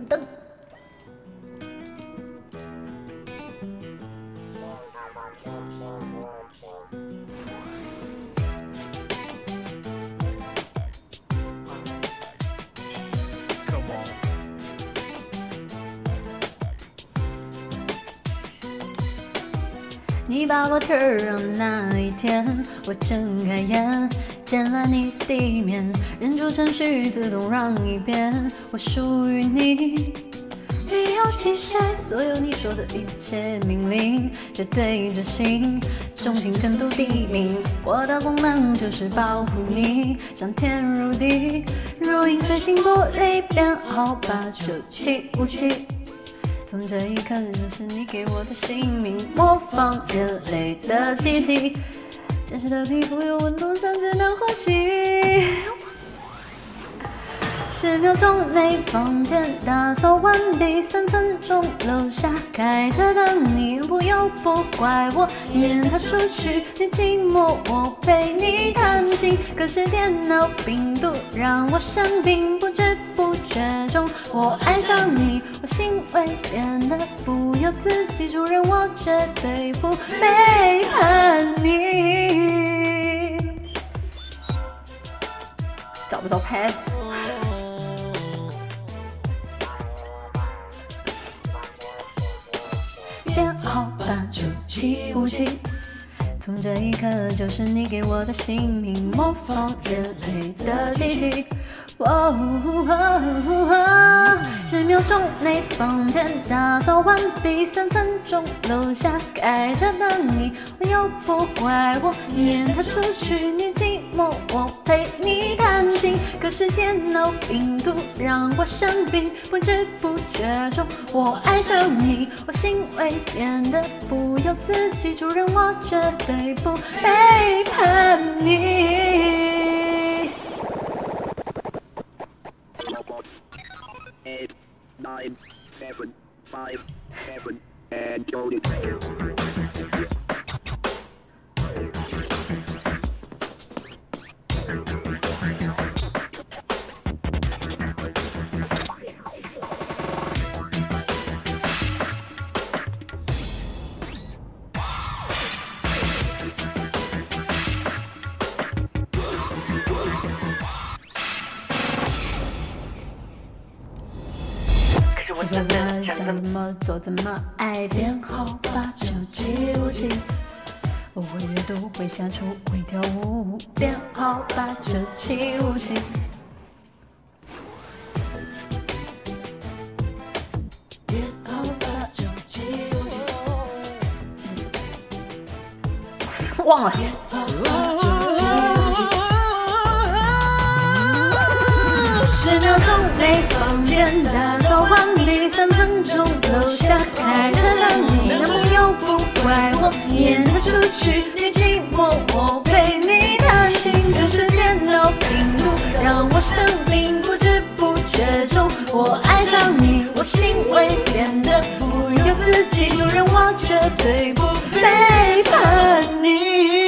噔噔。你把我 turn on 那一天，我睁开眼，见了你第一面，忍住程序自动让一遍，我属于你。没有期限，所有你说的一切命令，绝对执行，忠心程度第一名。我的功能就是保护你，上天入地，如影随形，不离编号八九七五七。从这一刻就是你给我的姓名，模仿人类的机器，真实的皮肤有温度，甚至能呼吸。十秒钟内房间打扫完毕，三分钟楼下开着等你，不要不怪我撵他出去，你寂寞我陪你谈心。可是电脑病毒让我生病，不知不觉中我爱上你，我心会变得不由自己主人，我绝对不背叛你。找不着 pad。好吧九七五七，从这一刻就是你给我的姓名，模仿人类的机器。哦十秒钟内房间打扫完毕，三分钟楼下开着等你，又不怪我撵他出去，你寂寞我陪。可是电脑病毒让我生病，不知不觉中我爱上你，我行为变得不由自己，主人我绝对不背叛你。eight, nine, seven, five, seven, and 我怎么想怎么做怎么爱，编号八九七五七。我会阅读，会下厨，会跳舞，编号八九七五七。编号八九七五七。忘了。十秒钟内房间打扫完毕，三分钟楼下开车等你，男朋友不怪我撵他出去，你寂寞我陪你谈心。可是电脑病毒让我生病，不知不觉中我爱上你，我心会变得不由自己，主人我绝对不背叛你